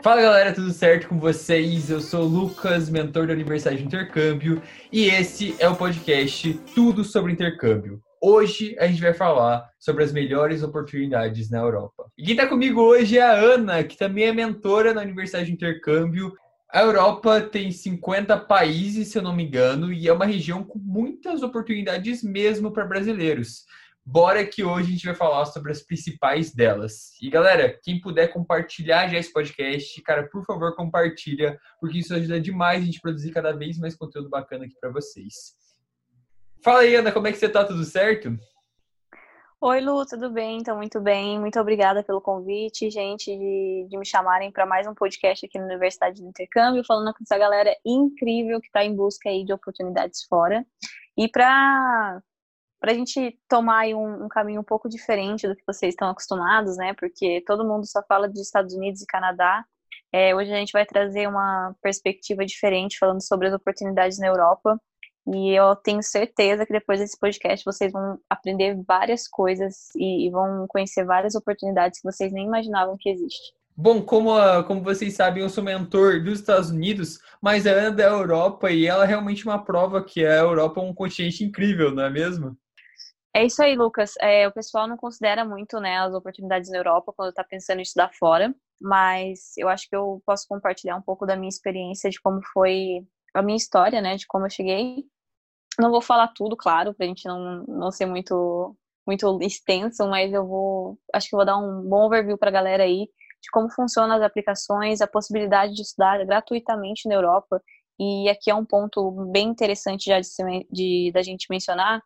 Fala galera, tudo certo com vocês? Eu sou o Lucas, mentor da Universidade de Intercâmbio, e esse é o podcast Tudo sobre Intercâmbio. Hoje a gente vai falar sobre as melhores oportunidades na Europa. E quem está comigo hoje é a Ana, que também é mentora na Universidade de Intercâmbio. A Europa tem 50 países, se eu não me engano, e é uma região com muitas oportunidades mesmo para brasileiros. Bora que hoje a gente vai falar sobre as principais delas. E galera, quem puder compartilhar já esse podcast, cara, por favor, compartilha, porque isso ajuda demais a gente produzir cada vez mais conteúdo bacana aqui para vocês. Fala aí, Ana, como é que você tá? Tudo certo? Oi, Lu, tudo bem? Então, muito bem. Muito obrigada pelo convite, gente, de, de me chamarem para mais um podcast aqui na Universidade do Intercâmbio, falando com essa galera incrível que está em busca aí de oportunidades fora. E para para a gente tomar um, um, caminho um pouco diferente do que vocês estão acostumados, né? Porque todo mundo só fala de Estados Unidos e Canadá. É, hoje a gente vai trazer uma perspectiva diferente, falando sobre as oportunidades na Europa. E eu tenho certeza que depois desse podcast vocês vão aprender várias coisas e, e vão conhecer várias oportunidades que vocês nem imaginavam que existem. Bom, como, como vocês sabem, eu sou mentor dos Estados Unidos, mas a Ana é da Europa e ela é realmente uma prova que a Europa é um continente incrível, não é mesmo? É isso aí, Lucas. É, o pessoal não considera muito né, as oportunidades na Europa quando está pensando em estudar fora, mas eu acho que eu posso compartilhar um pouco da minha experiência, de como foi a minha história, né, de como eu cheguei. Não vou falar tudo, claro, para a gente não, não ser muito, muito extenso, mas eu vou, acho que vou dar um bom overview para a galera aí de como funcionam as aplicações, a possibilidade de estudar gratuitamente na Europa. E aqui é um ponto bem interessante já de, de da gente mencionar,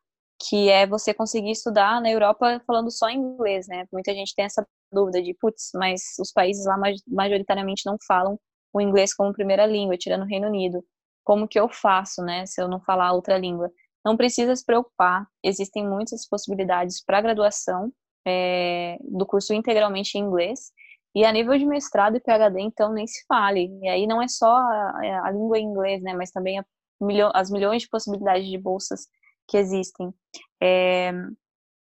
que é você conseguir estudar na Europa falando só inglês, né? Muita gente tem essa dúvida de, putz, mas os países lá majoritariamente não falam o inglês como primeira língua, tirando o Reino Unido. Como que eu faço, né, se eu não falar outra língua? Não precisa se preocupar, existem muitas possibilidades para graduação é, do curso integralmente em inglês. E a nível de mestrado e PhD, então, nem se fale. E aí não é só a, a língua inglês, né, mas também a, as milhões de possibilidades de bolsas que existem. É,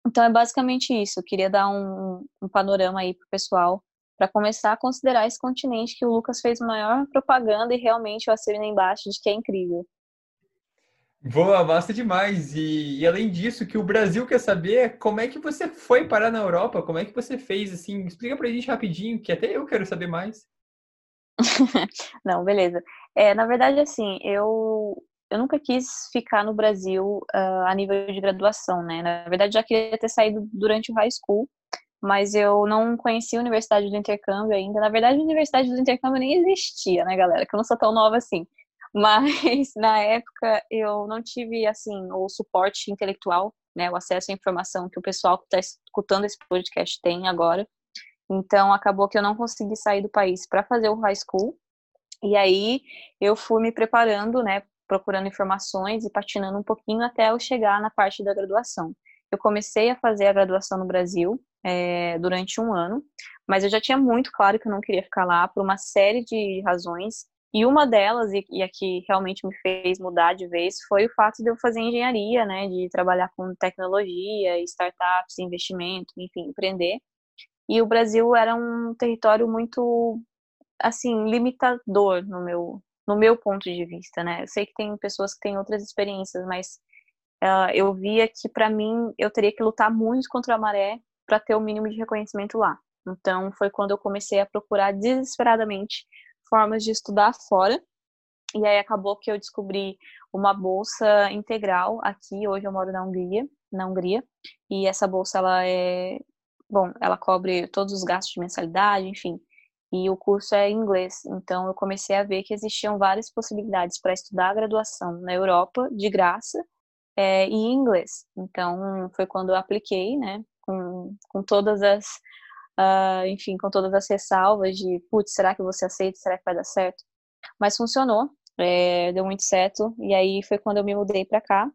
então é basicamente isso. Eu queria dar um, um panorama aí para o pessoal para começar a considerar esse continente que o Lucas fez maior propaganda e realmente eu assino embaixo de que é incrível. Boa, basta demais. E, e, além disso, que o Brasil quer saber como é que você foi parar na Europa, como é que você fez, assim, explica pra gente rapidinho, que até eu quero saber mais. Não, beleza. É, na verdade, assim, eu eu nunca quis ficar no Brasil uh, a nível de graduação, né? Na verdade, já queria ter saído durante o high school, mas eu não conhecia a Universidade do Intercâmbio ainda. Na verdade, a Universidade do Intercâmbio nem existia, né, galera? Que eu não sou tão nova assim. Mas na época eu não tive assim o suporte intelectual, né, o acesso à informação que o pessoal que está escutando esse podcast tem agora. Então acabou que eu não consegui sair do país para fazer o high school. E aí eu fui me preparando, né, procurando informações e patinando um pouquinho até eu chegar na parte da graduação. Eu comecei a fazer a graduação no Brasil é, durante um ano, mas eu já tinha muito claro que eu não queria ficar lá por uma série de razões. E uma delas, e, e a que realmente me fez mudar de vez, foi o fato de eu fazer engenharia, né, de trabalhar com tecnologia, startups, investimento, enfim, empreender. E o Brasil era um território muito, assim, limitador no meu, no meu ponto de vista, né? Eu sei que tem pessoas que têm outras experiências, mas uh, eu via que para mim eu teria que lutar muito contra a maré para ter o mínimo de reconhecimento lá. Então foi quando eu comecei a procurar desesperadamente formas de estudar fora. E aí acabou que eu descobri uma bolsa integral aqui. Hoje eu moro na Hungria, na Hungria, e essa bolsa ela é, bom, ela cobre todos os gastos de mensalidade, enfim, e o curso é inglês. Então eu comecei a ver que existiam várias possibilidades para estudar a graduação na Europa de graça é, e em inglês. Então foi quando eu apliquei, né, com, com todas as, uh, enfim, com todas as ressalvas de, putz, será que você aceita? Será que vai dar certo? Mas funcionou, é, deu muito certo. E aí foi quando eu me mudei para cá.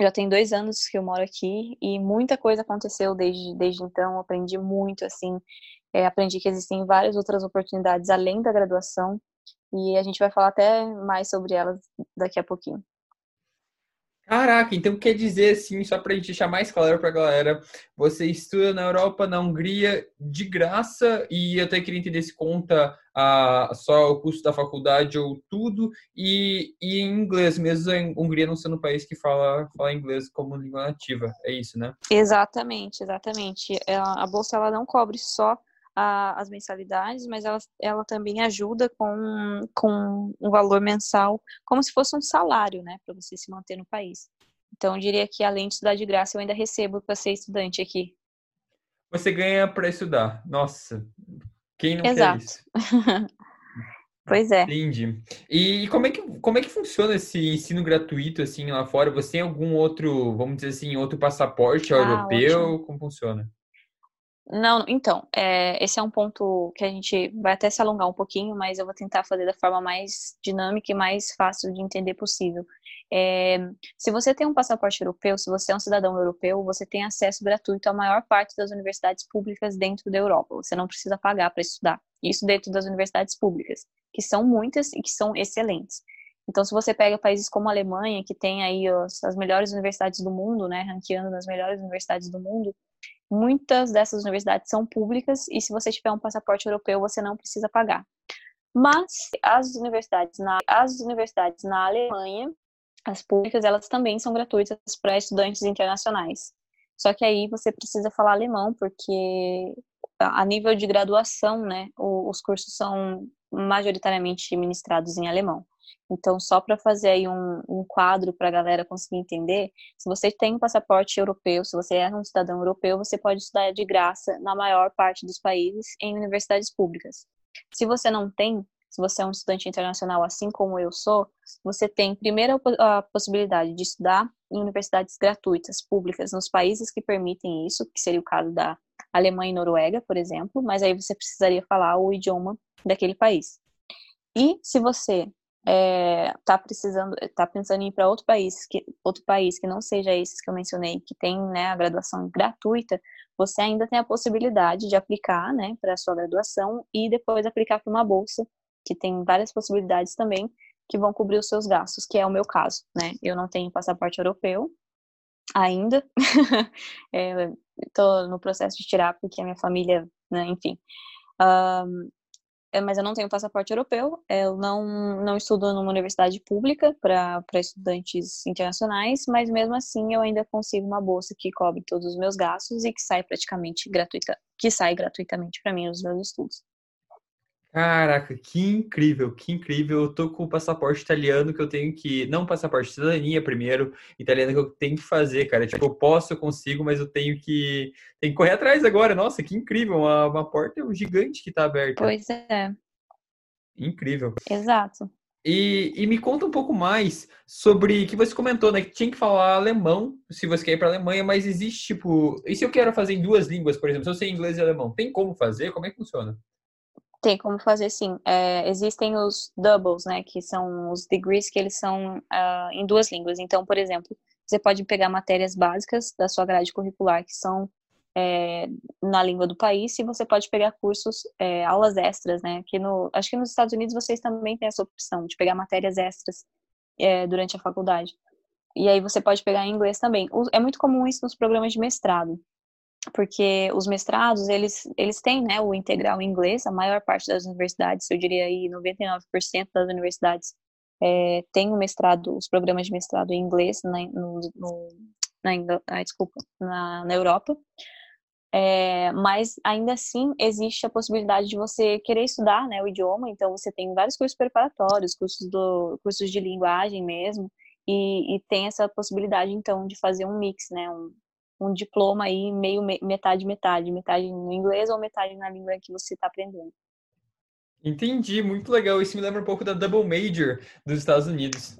Já tem dois anos que eu moro aqui e muita coisa aconteceu desde, desde então. Aprendi muito, assim, é, aprendi que existem várias outras oportunidades além da graduação e a gente vai falar até mais sobre elas daqui a pouquinho. Caraca, então quer dizer assim, só para a gente deixar mais claro para a galera, você estuda na Europa, na Hungria, de graça, e eu até queria entender se conta a, só o custo da faculdade ou tudo, e, e em inglês, mesmo a Hungria não sendo um país que fala, fala inglês como língua nativa, é isso, né? Exatamente, exatamente. A bolsa ela não cobre só a, as mensalidades, mas ela, ela também ajuda com, com um valor mensal, como se fosse um salário, né, para você se manter no país. Então, eu diria que além de estudar de graça, eu ainda recebo para ser estudante aqui. Você ganha para estudar. Nossa, quem não Exato. quer isso? pois é. Entendi. E como é, que, como é que funciona esse ensino gratuito assim lá fora? Você tem algum outro, vamos dizer assim, outro passaporte ah, europeu? Ótimo. Como funciona? Não, então, é, esse é um ponto que a gente vai até se alongar um pouquinho, mas eu vou tentar fazer da forma mais dinâmica e mais fácil de entender possível. É, se você tem um passaporte europeu, se você é um cidadão europeu, você tem acesso gratuito à maior parte das universidades públicas dentro da Europa. Você não precisa pagar para estudar. Isso dentro das universidades públicas, que são muitas e que são excelentes. Então, se você pega países como a Alemanha, que tem aí as, as melhores universidades do mundo, né, ranqueando nas melhores universidades do mundo, Muitas dessas universidades são públicas e se você tiver um passaporte europeu, você não precisa pagar. Mas as universidades na, as universidades na Alemanha, as públicas, elas também são gratuitas para estudantes internacionais. Só que aí você precisa falar alemão, porque a nível de graduação, né, os cursos são majoritariamente ministrados em alemão. Então, só para fazer aí um, um quadro para a galera conseguir entender, se você tem um passaporte europeu, se você é um cidadão europeu, você pode estudar de graça na maior parte dos países em universidades públicas. Se você não tem, se você é um estudante internacional, assim como eu sou, você tem primeiro a possibilidade de estudar em universidades gratuitas, públicas, nos países que permitem isso, que seria o caso da Alemanha e Noruega, por exemplo, mas aí você precisaria falar o idioma daquele país. E se você é, tá precisando, tá pensando em ir para outro país, que outro país que não seja esses que eu mencionei, que tem né, a graduação gratuita, você ainda tem a possibilidade de aplicar, né, para a sua graduação e depois aplicar para uma bolsa, que tem várias possibilidades também que vão cobrir os seus gastos, que é o meu caso, né? Eu não tenho passaporte europeu ainda, estou no processo de tirar porque a minha família, né, enfim, um, é, mas eu não tenho passaporte europeu, eu não, não estudo numa universidade pública para estudantes internacionais, mas mesmo assim eu ainda consigo uma bolsa que cobre todos os meus gastos e que sai praticamente gratuita, que sai gratuitamente para mim os meus estudos. Caraca, que incrível, que incrível. Eu tô com o passaporte italiano que eu tenho que. Não passaporte, cidadania primeiro, italiano que eu tenho que fazer, cara. Tipo, eu posso, eu consigo, mas eu tenho que. Tem que correr atrás agora. Nossa, que incrível. Uma, uma porta gigante que tá aberta. Pois é. Incrível. Exato. E, e, me conta um pouco mais sobre que você comentou, né? Que tinha que falar alemão se você quer ir para a Alemanha, mas existe tipo. E se eu quero fazer em duas línguas, por exemplo, se eu sei inglês e alemão, tem como fazer? Como é que funciona? Tem como fazer sim. É, existem os doubles, né, que são os degrees que eles são uh, em duas línguas. Então, por exemplo, você pode pegar matérias básicas da sua grade curricular que são é, na língua do país e você pode pegar cursos, é, aulas extras, né? Que no, acho que nos Estados Unidos vocês também têm essa opção de pegar matérias extras é, durante a faculdade. E aí você pode pegar em inglês também. É muito comum isso nos programas de mestrado porque os mestrados, eles, eles têm né, o integral em inglês, a maior parte das universidades, eu diria aí 99% das universidades é, tem o mestrado, os programas de mestrado em inglês na, no, no, na, desculpa, na, na Europa, é, mas ainda assim existe a possibilidade de você querer estudar né, o idioma, então você tem vários cursos preparatórios, cursos, do, cursos de linguagem mesmo, e, e tem essa possibilidade então de fazer um mix, né, um, um diploma aí meio metade metade, metade no inglês ou metade na língua que você está aprendendo. Entendi, muito legal. Isso me lembra um pouco da Double Major dos Estados Unidos.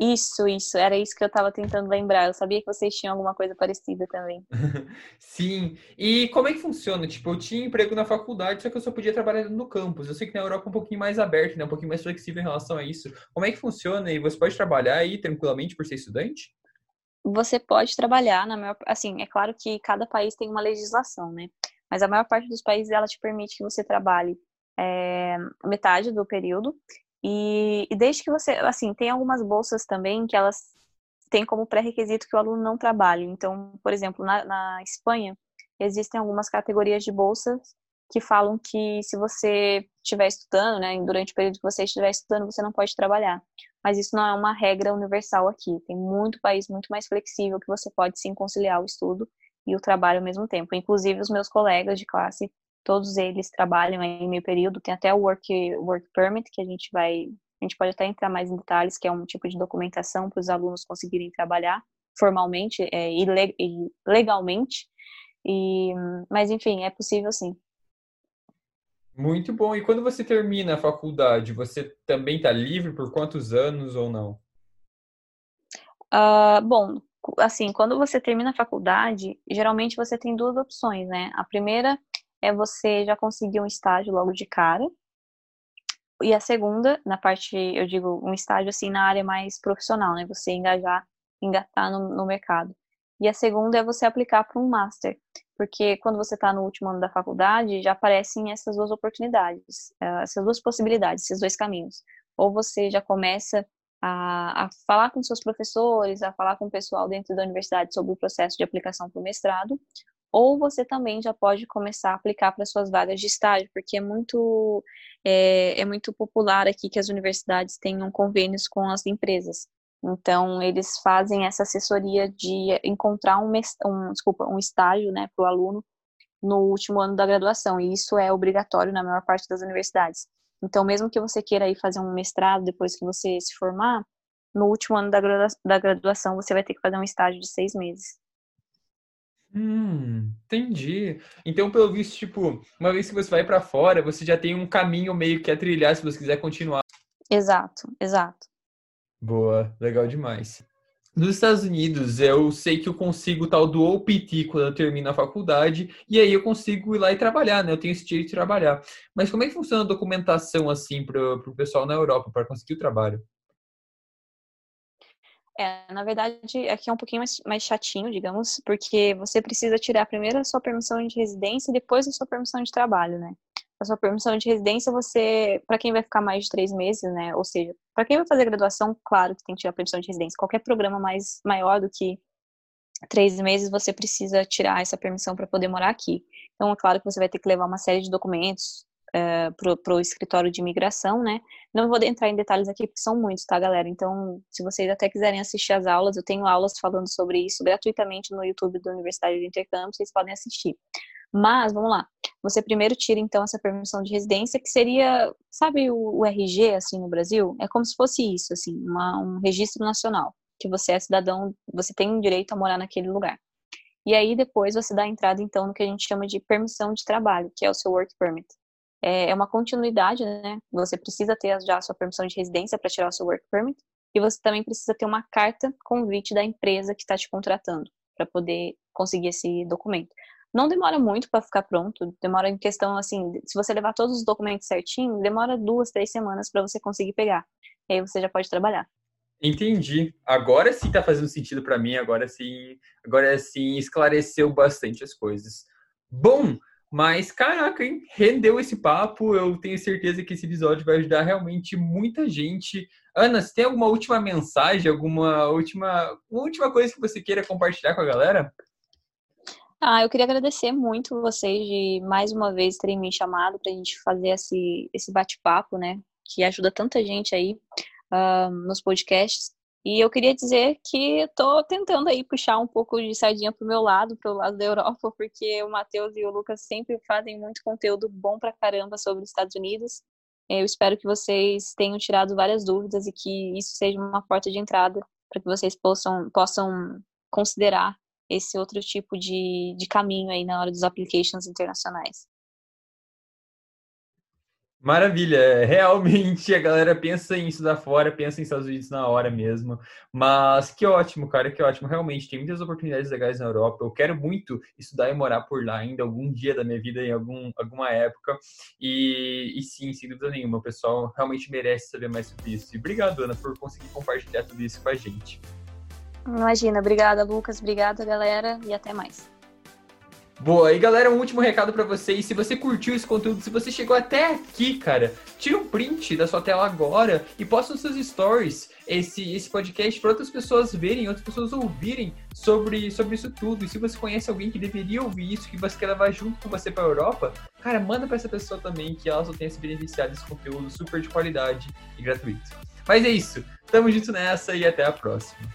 Isso, isso, era isso que eu estava tentando lembrar. Eu sabia que vocês tinham alguma coisa parecida também. Sim. E como é que funciona? Tipo, eu tinha emprego na faculdade, só que eu só podia trabalhar no campus. Eu sei que na Europa é um pouquinho mais aberto, né? Um pouquinho mais flexível em relação a isso. Como é que funciona? E você pode trabalhar aí tranquilamente por ser estudante? Você pode trabalhar na maior, assim, é claro que cada país tem uma legislação, né? Mas a maior parte dos países ela te permite que você trabalhe é, metade do período e, e, desde que você, assim, tem algumas bolsas também que elas tem como pré-requisito que o aluno não trabalhe. Então, por exemplo, na, na Espanha, existem algumas categorias de bolsas que falam que se você estiver estudando, né, durante o período que você estiver estudando, você não pode trabalhar. Mas isso não é uma regra universal aqui. Tem muito país muito mais flexível que você pode sim conciliar o estudo e o trabalho ao mesmo tempo. Inclusive os meus colegas de classe, todos eles trabalham em meio período. Tem até o work work permit que a gente vai, a gente pode até entrar mais em detalhes, que é um tipo de documentação para os alunos conseguirem trabalhar formalmente é, e legalmente. E, mas enfim, é possível sim. Muito bom. E quando você termina a faculdade, você também está livre por quantos anos ou não? Uh, bom, assim, quando você termina a faculdade, geralmente você tem duas opções, né? A primeira é você já conseguir um estágio logo de cara. E a segunda, na parte, eu digo, um estágio assim na área mais profissional, né? Você engajar, engatar no, no mercado. E a segunda é você aplicar para um master porque quando você está no último ano da faculdade, já aparecem essas duas oportunidades, eh, essas duas possibilidades, esses dois caminhos. Ou você já começa a, a falar com seus professores, a falar com o pessoal dentro da universidade sobre o processo de aplicação para o mestrado, ou você também já pode começar a aplicar para suas vagas de estágio, porque é muito, é, é muito popular aqui que as universidades tenham convênios com as empresas. Então, eles fazem essa assessoria de encontrar um, um, desculpa, um estágio né, para o aluno no último ano da graduação, e isso é obrigatório na maior parte das universidades. Então, mesmo que você queira ir fazer um mestrado depois que você se formar, no último ano da, gradua da graduação você vai ter que fazer um estágio de seis meses. Hum, entendi. Então, pelo visto, tipo, uma vez que você vai para fora, você já tem um caminho meio que a trilhar se você quiser continuar. Exato, exato. Boa, legal demais. Nos Estados Unidos, eu sei que eu consigo tal do OPT quando eu termino a faculdade, e aí eu consigo ir lá e trabalhar, né? Eu tenho esse direito de trabalhar. Mas como é que funciona a documentação, assim, para o pessoal na Europa, para conseguir o trabalho? É, na verdade, aqui é um pouquinho mais, mais chatinho, digamos, porque você precisa tirar primeiro a sua permissão de residência e depois a sua permissão de trabalho, né? A sua permissão de residência, você, para quem vai ficar mais de três meses, né? Ou seja, para quem vai fazer graduação, claro que tem que tirar a permissão de residência. Qualquer programa mais maior do que três meses, você precisa tirar essa permissão para poder morar aqui. Então, é claro que você vai ter que levar uma série de documentos é, para o escritório de imigração, né? Não vou entrar em detalhes aqui, porque são muitos, tá, galera? Então, se vocês até quiserem assistir as aulas, eu tenho aulas falando sobre isso gratuitamente no YouTube da Universidade de Intercâmbio, vocês podem assistir. Mas, vamos lá, você primeiro tira então essa permissão de residência, que seria, sabe o, o RG, assim, no Brasil? É como se fosse isso, assim, uma, um registro nacional, que você é cidadão, você tem direito a morar naquele lugar. E aí depois você dá entrada então no que a gente chama de permissão de trabalho, que é o seu work permit. É, é uma continuidade, né? Você precisa ter já a sua permissão de residência para tirar o seu work permit, e você também precisa ter uma carta convite da empresa que está te contratando para poder conseguir esse documento. Não demora muito para ficar pronto, demora em questão assim, se você levar todos os documentos certinho, demora duas, três semanas para você conseguir pegar. E aí você já pode trabalhar. Entendi. Agora sim tá fazendo sentido para mim, agora sim, agora sim esclareceu bastante as coisas. Bom, mas caraca, hein? Rendeu esse papo. Eu tenho certeza que esse episódio vai ajudar realmente muita gente. Ana, você tem alguma última mensagem, alguma última, última coisa que você queira compartilhar com a galera? Ah, eu queria agradecer muito vocês de mais uma vez terem me chamado para a gente fazer esse, esse bate-papo, né? Que ajuda tanta gente aí uh, nos podcasts. E eu queria dizer que estou tentando aí puxar um pouco de sardinha pro meu lado, pro lado da Europa, porque o Matheus e o Lucas sempre fazem muito conteúdo bom pra caramba sobre os Estados Unidos. Eu espero que vocês tenham tirado várias dúvidas e que isso seja uma porta de entrada para que vocês possam, possam considerar esse outro tipo de, de caminho aí na hora dos applications internacionais. Maravilha, é, realmente a galera pensa em estudar fora, pensa em Estados Unidos na hora mesmo. Mas que ótimo, cara, que ótimo. Realmente tem muitas oportunidades legais na Europa. Eu quero muito estudar e morar por lá ainda algum dia da minha vida, em algum, alguma época. E, e sim, sem dúvida nenhuma, o pessoal realmente merece saber mais sobre isso. E obrigado, Ana, por conseguir compartilhar tudo isso com a gente. Imagina, obrigada, Lucas, obrigada, galera, e até mais. Boa, e galera, um último recado para vocês. Se você curtiu esse conteúdo, se você chegou até aqui, cara, tira um print da sua tela agora e posta nos seus stories esse, esse podcast para outras pessoas verem, outras pessoas ouvirem sobre, sobre isso tudo. E se você conhece alguém que deveria ouvir isso, que você quer levar junto com você para Europa, cara, manda para essa pessoa também que ela só tenha se beneficiado desse conteúdo super de qualidade e gratuito. Mas é isso. Tamo junto nessa e até a próxima.